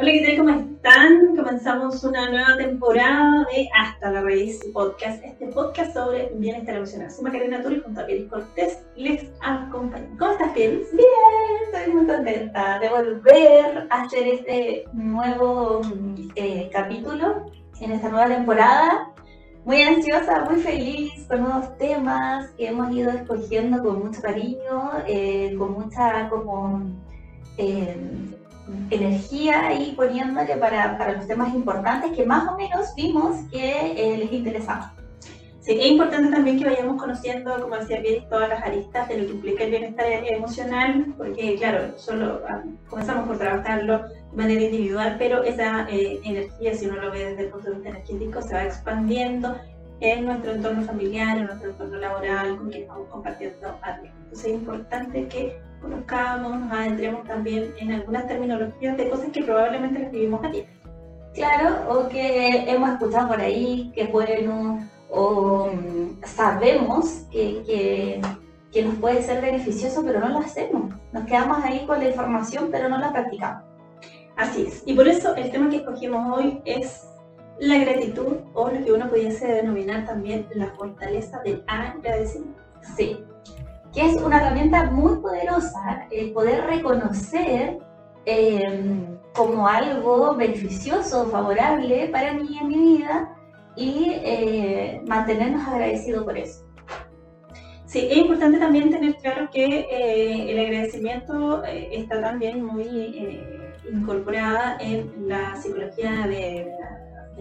Hola, ¿qué tal? ¿Cómo están? Comenzamos una nueva temporada de Hasta la Raíz Podcast, este podcast sobre bienestar emocional. Soy Macarena Turi junto a Pieris Cortés, les acompaño. ¿Cómo estás, Pieris? Bien, estoy muy contenta de volver a hacer este nuevo eh, capítulo en esta nueva temporada. Muy ansiosa, muy feliz con nuevos temas que hemos ido escogiendo con mucho cariño, eh, con mucha como... Eh, energía y poniéndole para, para, los temas importantes que más o menos vimos que eh, les interesaba. Sí, es importante también que vayamos conociendo, como decía bien, todas las aristas de lo que implica el bienestar emocional, porque claro, solo ah, comenzamos por trabajarlo de manera individual, pero esa eh, energía, si uno lo ve desde el punto de vista energético, se va expandiendo en nuestro entorno familiar, en nuestro entorno laboral, con quien estamos compartiendo algo. Entonces es importante que conozcamos, adentremos también en algunas terminologías de cosas que probablemente las vivimos a tiempo. Claro, o que hemos escuchado por ahí, que bueno, o mm, sabemos que, que, que, nos puede ser beneficioso, pero no lo hacemos. Nos quedamos ahí con la información, pero no la practicamos. Así es. Y por eso el tema que escogimos hoy es la gratitud, o lo que uno pudiese denominar también la fortaleza del agradecimiento. Sí, que es una herramienta muy poderosa el poder reconocer em, como algo beneficioso, favorable para mí en mi vida y eh, mantenernos agradecidos por eso. Sí, es importante también tener claro que eh, el agradecimiento eh, está también muy incorporada en la psicología del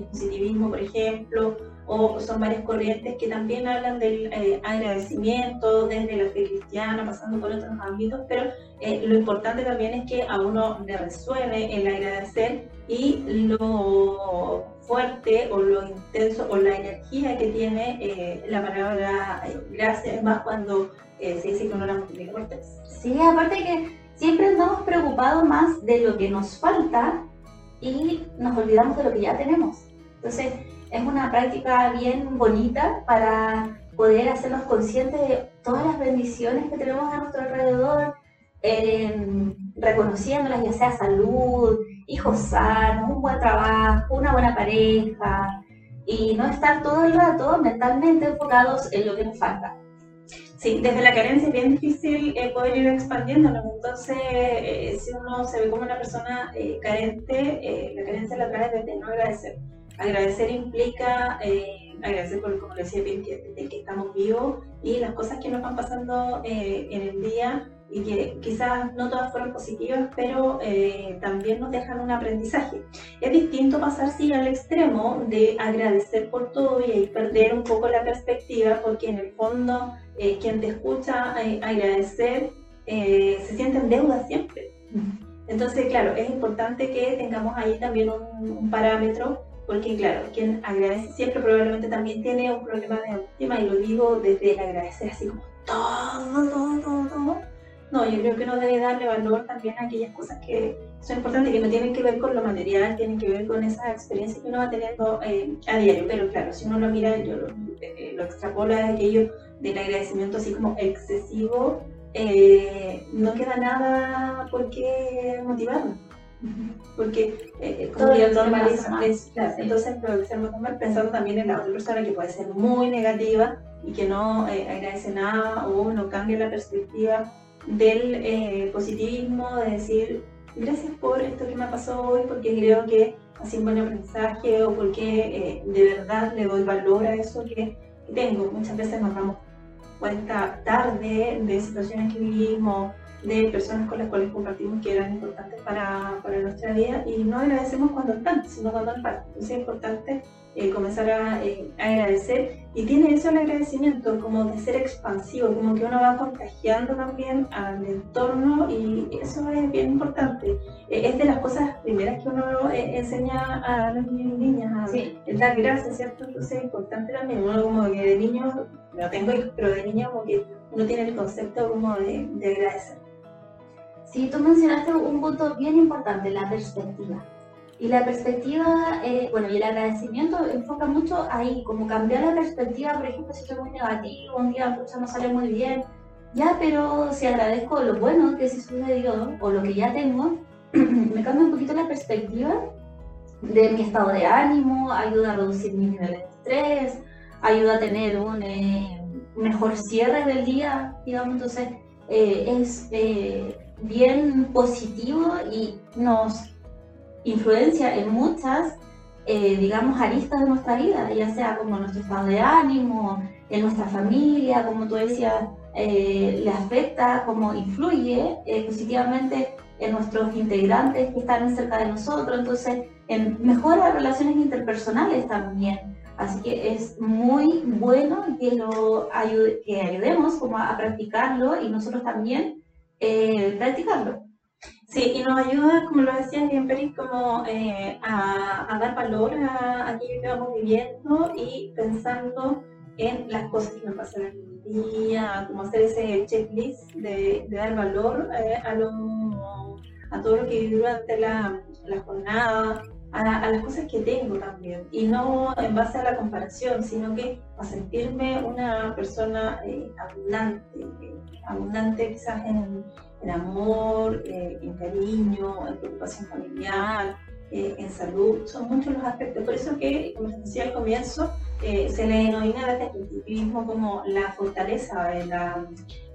positivismo, por ejemplo, o son varias corrientes que también hablan del eh, agradecimiento desde la fe cristiana, pasando por otros ámbitos, pero eh, lo importante también es que a uno le resuene el agradecer y lo fuerte o lo intenso o la energía que tiene eh, la palabra gracias, más cuando se dice que uno la multiplica Sí, aparte que siempre estamos preocupados más de lo que nos falta y nos olvidamos de lo que ya tenemos. Entonces, es una práctica bien bonita para poder hacernos conscientes de todas las bendiciones que tenemos a nuestro alrededor, eh, reconociéndolas, ya sea salud, hijos sanos, un buen trabajo, una buena pareja, y no estar todo el rato mentalmente enfocados en lo que nos falta. Sí, desde la carencia es bien difícil eh, poder ir expandiéndonos. Entonces, eh, si uno se ve como una persona carente, la carencia la trae desde no agradecer. Agradecer implica eh, agradecer por, como decía bien, que, que, estamos vivos y las cosas que nos van pasando eh, en el día y que quizás no todas fueron positivas, pero eh, también nos dejan un aprendizaje. Es distinto pasar sí al extremo de agradecer por todo y ahí perder un poco la perspectiva, porque en el fondo quien te escucha agradecer se siente en deuda siempre. Entonces, claro, es importante que tengamos ahí también un, un parámetro porque claro, quien agradece siempre probablemente también tiene un problema de autoestima y lo digo desde el agradecer así como todo, todo, todo, No, yo creo que uno debe darle valor también a aquellas cosas que son importantes, que no tienen que ver con lo material, tienen que ver con esas experiencias que uno va teniendo eh, a diario. Pero claro, si uno lo mira, yo lo, eh, lo extrapola de aquello del agradecimiento así como excesivo, eh, no queda nada por qué motivarlo porque eh, como ya normaliza, es, entonces empezamos pensando también en la otra persona que puede ser muy negativa y que no eh, agradece nada o no cambia la perspectiva del eh, positivismo, de decir gracias por esto que me pasó hoy porque creo que sido un buen aprendizaje o porque de verdad le doy valor a eso que, tengo. Muchas veces nos damos cuenta tarde de situaciones que vivimos de personas con las cuales compartimos que eran importantes para, para nuestra vida y no agradecemos cuando están, sino cuando faltan. Entonces es importante eh, comenzar a, eh, agradecer y tiene eso el agradecimiento como de ser expansivo, como que uno va contagiando también al entorno y eso es bien importante. Eh, es de las cosas primeras que uno enseña a los niños y niñas, sí. dar gracias, ¿cierto? Entonces es importante también, uno como que de niño, no tengo hijos, pero de niño como que uno tiene el concepto como de, de agradecer. Sí, tú mencionaste un punto bien importante, la perspectiva. Y la perspectiva, eh, bueno, y el agradecimiento enfoca mucho ahí, como cambiar la perspectiva, por ejemplo, si estoy muy negativo, un día pucha, no sale muy bien, ya, pero si agradezco lo bueno que sí sucedió o lo que ya tengo, me cambia un poquito la perspectiva de mi estado de ánimo, ayuda a reducir mis niveles de estrés, ayuda a tener un eh, mejor cierre del día, digamos, entonces eh, es bien positivo y nos influencia en muchas, eh, digamos, aristas de nuestra vida, ya sea como nuestro estado de ánimo, en nuestra familia, como tú decías, eh, le afecta, como influye eh, positivamente en nuestros integrantes que están cerca de nosotros, entonces en, mejora relaciones interpersonales también. Así que es muy bueno que, lo que ayudemos como a, practicarlo y nosotros también practicarlo. Sí, y nos ayuda, como lo decías bien, Peris, como eh, a, dar valor a, aquello que vamos viviendo y pensando en las cosas que nos pasan en el día, como hacer ese checklist de, dar valor eh, a, lo, a todo lo que viví durante la, la jornada, a, las cosas que tengo también. Y no en base a la comparación, sino que a sentirme una persona eh, abundante, abundante quizás en en amor, eh, en cariño, en preocupación familiar, eh, en salud, son muchos los aspectos. Por eso que, como les decía al comienzo, eh, se le denomina desde el positivismo como la fortaleza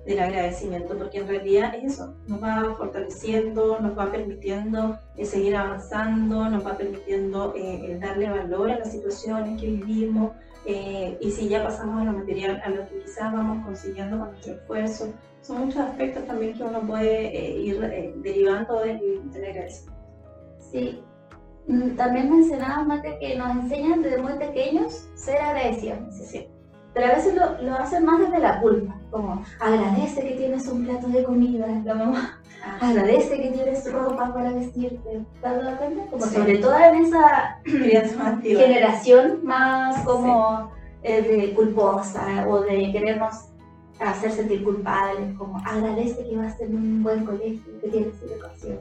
del agradecimiento, porque en realidad es eso, nos va fortaleciendo, nos va permitiendo seguir avanzando, nos va permitiendo darle valor a las situaciones que vivimos, y si ya pasamos a lo material, a lo que quizás vamos consiguiendo con nuestro esfuerzo, son muchos aspectos también que uno puede eh, ir eh, derivando del, del agradecimiento. Sí, mm, también mencionaba Mate que nos enseñan desde muy pequeños ser agradecidos. Sí. Pero a veces lo, lo, hacen más desde la culpa, como agradece que tienes un plato de comida, la mamá, ah. agradece que tienes ropa para vestirte, Como sobre todo en esa generación más como eh, de culposa o de querernos hacer sentir culpables, como agradece que vas en un buen colegio, que tienes educación.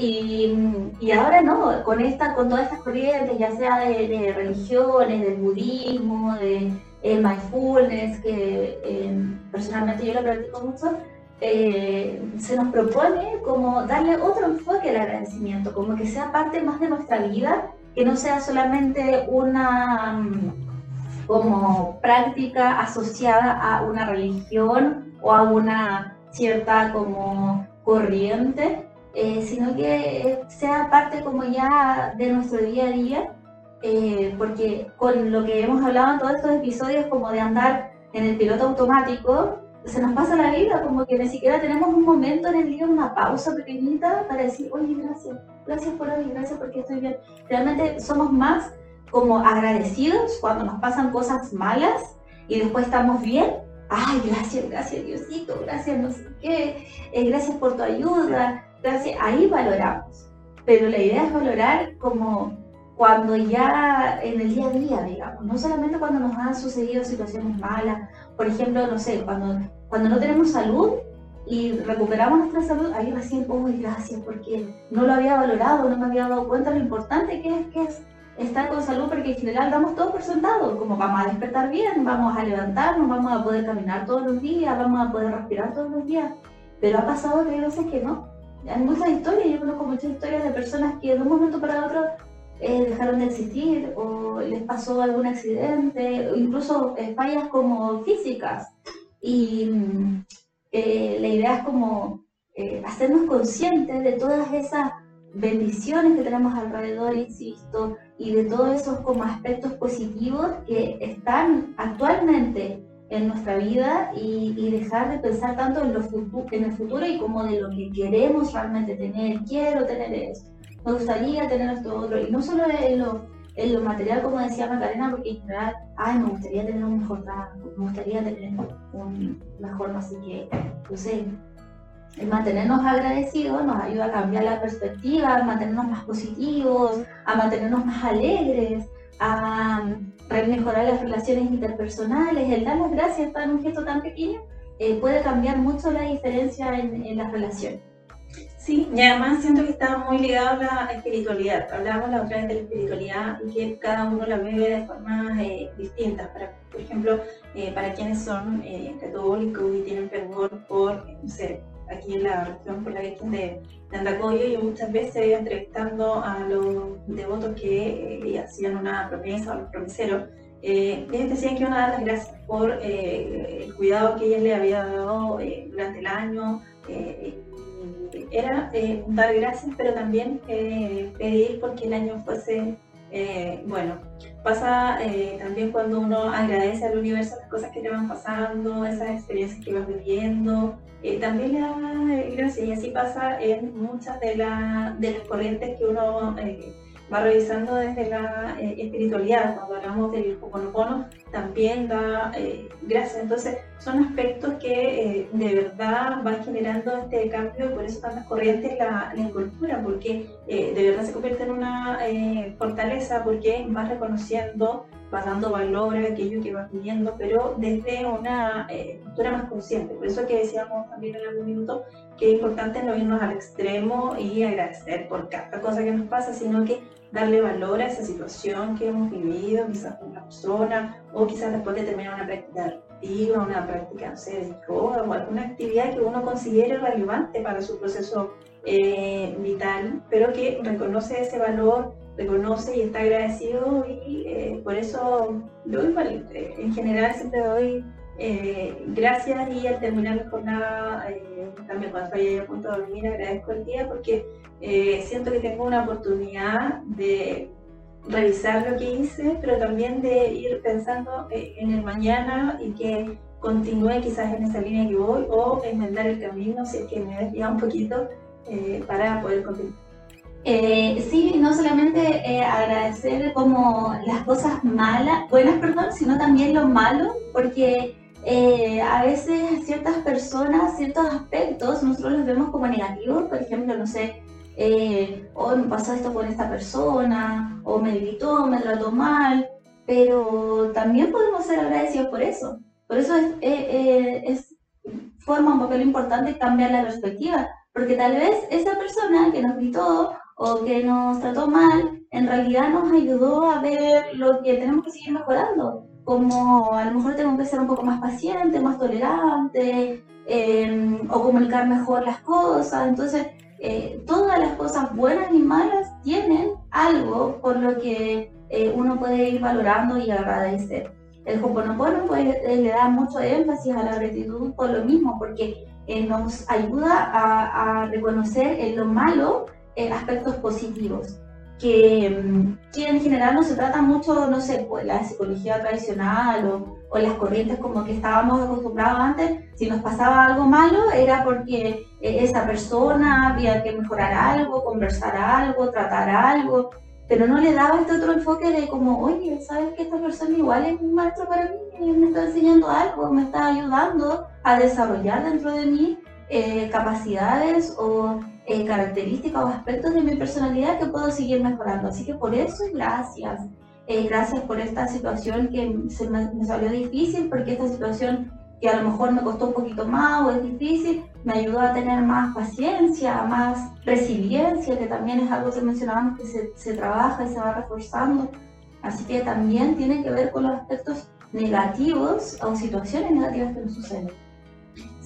Y, y, ahora no, con, esta, con todas estas corrientes, ya sea de, religiones, del budismo, de el mindfulness, que eh, personalmente yo lo practico mucho, eh, se nos propone como darle otro enfoque al agradecimiento, como que sea parte más de nuestra vida, que no sea solamente una como práctica asociada a una religión o a una cierta como corriente, eh, sino que sea parte como ya de nuestro día a día, eh, porque con lo que hemos hablado en todos estos episodios como de andar en el piloto automático, se nos pasa la vida, como que ni siquiera tenemos un momento en el día, una pausa pequeñita para decir, oye, gracias, gracias por hoy, gracias porque estoy bien. Realmente somos más como agradecidos cuando nos pasan cosas malas y después estamos bien. Ay, gracias, gracias Diosito, gracias no sé qué, eh, gracias por tu ayuda, gracias. Ahí valoramos. Pero la idea es valorar como cuando ya en el día a día, digamos, no solamente cuando nos han sucedido situaciones malas, por ejemplo, no sé, cuando, cuando no tenemos salud y recuperamos nuestra salud, ahí recién, oh, gracias, porque no lo había valorado, no me había dado cuenta lo importante que es, que es estar con salud porque en general damos todo por sentado, como vamos a despertar bien, vamos a levantarnos, vamos a poder caminar todos los días, vamos a poder respirar todos los días. Pero ha pasado que hay veces que no. Hay muchas historias, yo conozco muchas historias de personas que de un momento para otro eh, dejaron de existir o les pasó algún accidente, o incluso eh, fallas como físicas. Y eh, la idea es como hacernos conscientes de todas esas bendiciones que tenemos alrededor, insisto, y de todos esos como aspectos positivos que están actualmente en nuestra vida y, dejar de pensar tanto en, el futuro y como de lo que queremos realmente tener. Quiero tener esto, me gustaría tener esto otro. Y no solo en lo, material, como decía Macarena, porque en general, ay, me gustaría tener un mejor trabajo, me gustaría tener un mejor, no sé sé. El mantenernos agradecidos nos ayuda a cambiar la perspectiva, a mantenernos más positivos, a mantenernos más alegres, a mm, mejorar las relaciones interpersonales. El dar las gracias para un gesto tan pequeño eh, puede cambiar mucho la diferencia en, en las relaciones. Sí, y además siento que está muy ligado a la espiritualidad. Hablábamos la otra vez de la espiritualidad y que cada uno la vive de formas eh, distintas. Para, por ejemplo, eh, para quienes son eh, católicos y tienen fervor por, no sé, aquí en la región por la Virgen de, de Andacoyo, yo muchas veces entrevistando a los devotos que eh, hacían una promesa, a los promiseros, eh, ellos decían que iban a dar las gracias por eh, el cuidado que ella le había dado eh, durante el año. eh, era eh, dar gracias, pero también pedir porque el año fuese bueno. Pasa también cuando uno agradece al universo las cosas que te van pasando, esas experiencias que vas viviendo, eh, también le da eh, gracias y así pasa en muchas de, la- de las corrientes que uno eh, va revisando desde la eh, espiritualidad. Cuando hablamos del Ho'oponopono, también da gracias. Entonces, son aspectos que de verdad van generando este cambio y por eso tantas corrientes la, la porque de verdad se convierte en una fortaleza, porque vas reconociendo, vas dando valor a aquello que vas viviendo, pero desde una eh, postura más consciente. Por eso que decíamos también en algún minuto que es importante no irnos al extremo y agradecer por cada cosa que nos pasa, sino que darle valor a esa situación que hemos vivido, quizás con una persona, o quizás después de terminar una práctica activa, una práctica, no sé, de yoga o alguna actividad que uno considere relevante para su proceso eh, vital, pero que reconoce ese valor, reconoce y está agradecido y eh, por eso yo igual, eh, en general siempre doy eh, gracias y al terminar la jornada, también cuando estoy a punto de dormir, agradezco el día porque eh, siento que tengo una oportunidad de revisar lo que hice, pero también de ir pensando en el mañana y que continúe quizás en esa línea que voy o enmendar el camino si es que me desvía un poquito para poder continuar. Eh, sí, no solamente eh, agradecer como las cosas malas, buenas, perdón, sino también lo malo, porque eh, a veces ciertas personas, ciertos aspectos, nosotros los vemos como negativos, por ejemplo, no sé, hoy me pasó esto con esta persona, o me gritó, me trató mal, pero también podemos ser agradecidos por eso. Por eso es, es- forma un papel importante cambiar la perspectiva, porque tal vez esa persona que nos gritó o que nos trató mal, en realidad nos ayudó a ver lo que tenemos que seguir mejorando, como a lo mejor tengo que ser un poco más paciente, más tolerante, eh, o comunicar mejor las cosas. Entonces, eh, todas las cosas buenas y malas tienen algo por lo que eh, uno puede ir valorando y agradecer. El Ho'oponopono pues, eh, le da mucho énfasis a la gratitud por lo mismo, porque eh, nos ayuda a, a reconocer en lo malo eh, aspectos positivos, que, mm, que en general no se trata mucho, no sé, pues la psicología tradicional o, o las corrientes como que estábamos acostumbrados antes, si nos pasaba algo malo era porque eh, esa persona había que mejorar algo, conversar algo, tratar algo, pero no le daba este otro enfoque de como, oye, ¿sabes que esta persona igual es un maestro para mí? Me está enseñando algo, me está ayudando a desarrollar dentro de mí eh, capacidades o eh, características o aspectos de mi personalidad que puedo seguir mejorando. Así que por eso, gracias. Eh, gracias por esta situación que se me, salió difícil, porque esta situación que a lo mejor me costó un poquito más o es difícil, me ayudó a tener más paciencia, más resiliencia, que también es algo que mencionábamos que se, se trabaja y se va reforzando. Así que también tiene que ver con los aspectos negativos o situaciones negativas que nos suceden.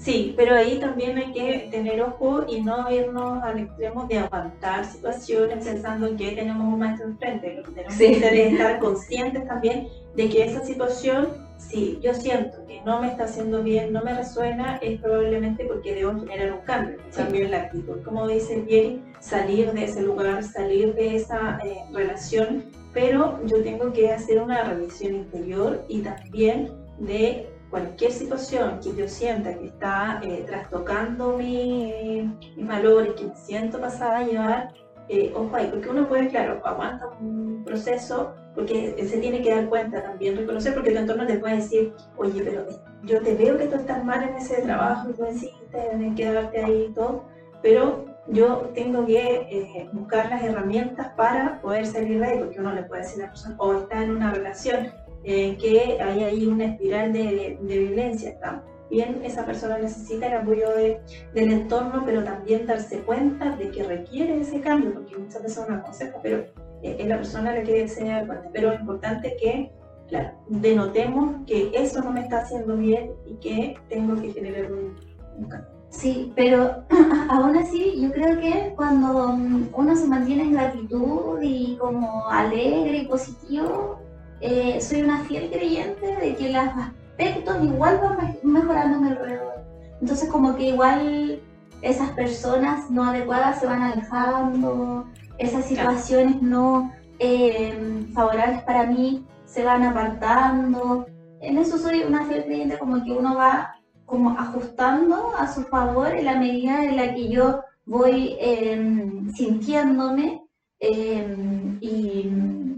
Sí, pero ahí también hay que tener ojo y no irnos al extremo de aguantar situaciones pensando en que tenemos un maestro enfrente. Lo que tenemos Sí. que hacer es estar conscientes también de que esa situación, si yo siento que no me está haciendo bien, no me resuena, es probablemente porque debo generar un cambio, un Sí. cambio en la actitud. Como dice Jerry, salir de ese lugar, salir de esa eh, relación, pero yo tengo que hacer una revisión interior y también de cualquier situación que yo sienta que está eh, trastocando mi, mis valores, que siento pasada a llevar, eh, ojo ahí, porque uno puede, claro, aguanta un proceso, porque se tiene que dar cuenta también, reconocer, porque tu entorno te puede decir, oye, pero yo te veo que tú estás mal en ese trabajo, y tú decís, tienes que darte ahí y todo, pero yo tengo que eh, buscar las herramientas para poder salir de ahí, porque uno le puede decir a la persona, o está en una relación eh, que hay ahí una espiral de, de, violencia, también esa persona necesita el apoyo de, del entorno, pero también darse cuenta de que requiere ese cambio, porque muchas veces uno aconseja, pero eh, es la persona la que debe enseñar cuenta. Pero es importante que claro, denotemos que eso no me está haciendo bien y que tengo que generar un, un cambio. Sí, pero aún así yo creo que cuando mm, uno se mantiene en gratitud y como alegre y positivo, eh, soy una fiel creyente de que los aspectos igual van mejorando a mi alrededor. Entonces como que igual esas personas no adecuadas se van alejando, esas situaciones no eh, favorables para mí se van apartando. En eso soy una fiel creyente como que uno va como ajustando a su favor en la medida en la que yo voy em, sintiéndome em, y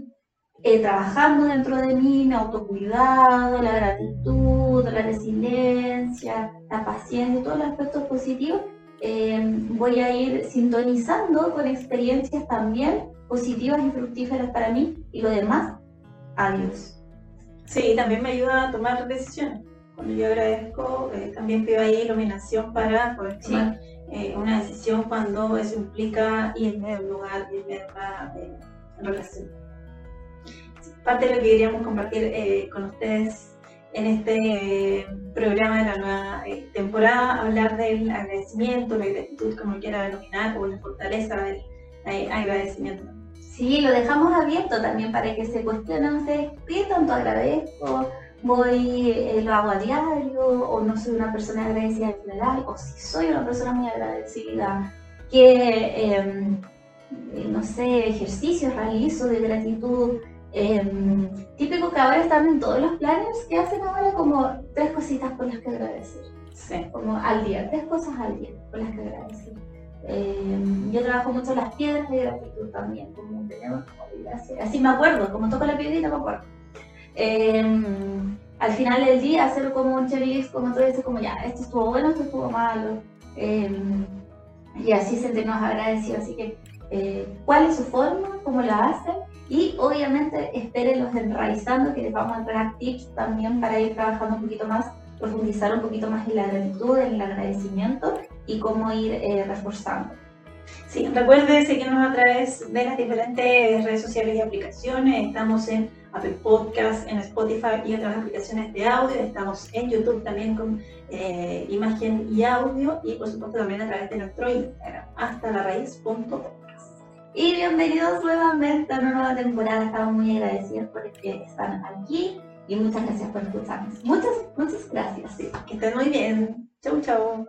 eh, trabajando dentro de mí, mi autocuidado, la gratitud, la resiliencia, la paciencia, todos los aspectos positivos, em, voy a ir sintonizando con experiencias también positivas y fructíferas para mí y lo demás, adiós. Sí, también me ayuda a tomar decisiones cuando yo agradezco, eh, también pido ahí iluminación para poder tomar eh, una decisión cuando eso implica irme de un lugar, irme de una eh, relación. Parte de lo que queríamos compartir con ustedes en este programa de la nueva temporada, hablar del agradecimiento, la gratitud, como quiera denominar, o la fortaleza del agradecimiento. Sí, lo dejamos abierto también para que se cuestionen ustedes qué tanto agradezco, voy, eh, lo hago a diario, o no soy una persona agradecida en general, o si soy una persona muy agradecida, qué, eh, no sé, ejercicios realizo de gratitud. Em, típico que ahora están en todos los planes que hacen ahora como tres cositas por las que agradecer. Sí. Como al día, tres cosas al día por las que agradecer. Em, yo trabajo mucho las piedras de gratitud también, como tenemos, así, así me acuerdo, como toco la piedrita me acuerdo. Em, al final del día hacer como un checklist, como tú dices, como ya, esto estuvo bueno, esto estuvo malo, y así sentirnos agradecidos. Así que, eh, ¿cuál es su forma? ¿Cómo la hacen? Y obviamente los enraizando, que les vamos a entregar tips también para ir trabajando un poquito más, profundizar un poquito más en la gratitud, en el agradecimiento y cómo ir eh, reforzando. Sí, recuerde seguirnos a través de las diferentes redes sociales y aplicaciones. Estamos en Apple Podcast, en Spotify y otras aplicaciones de audio. Estamos en YouTube también con eh, imagen y audio y por supuesto también a través de nuestro Instagram, hasta la raíz.podcast. Y bienvenidos nuevamente a una nueva temporada. Estamos muy agradecidos por que están aquí y muchas gracias por escucharnos. Muchas, muchas gracias. que estén muy bien. Chau, chau.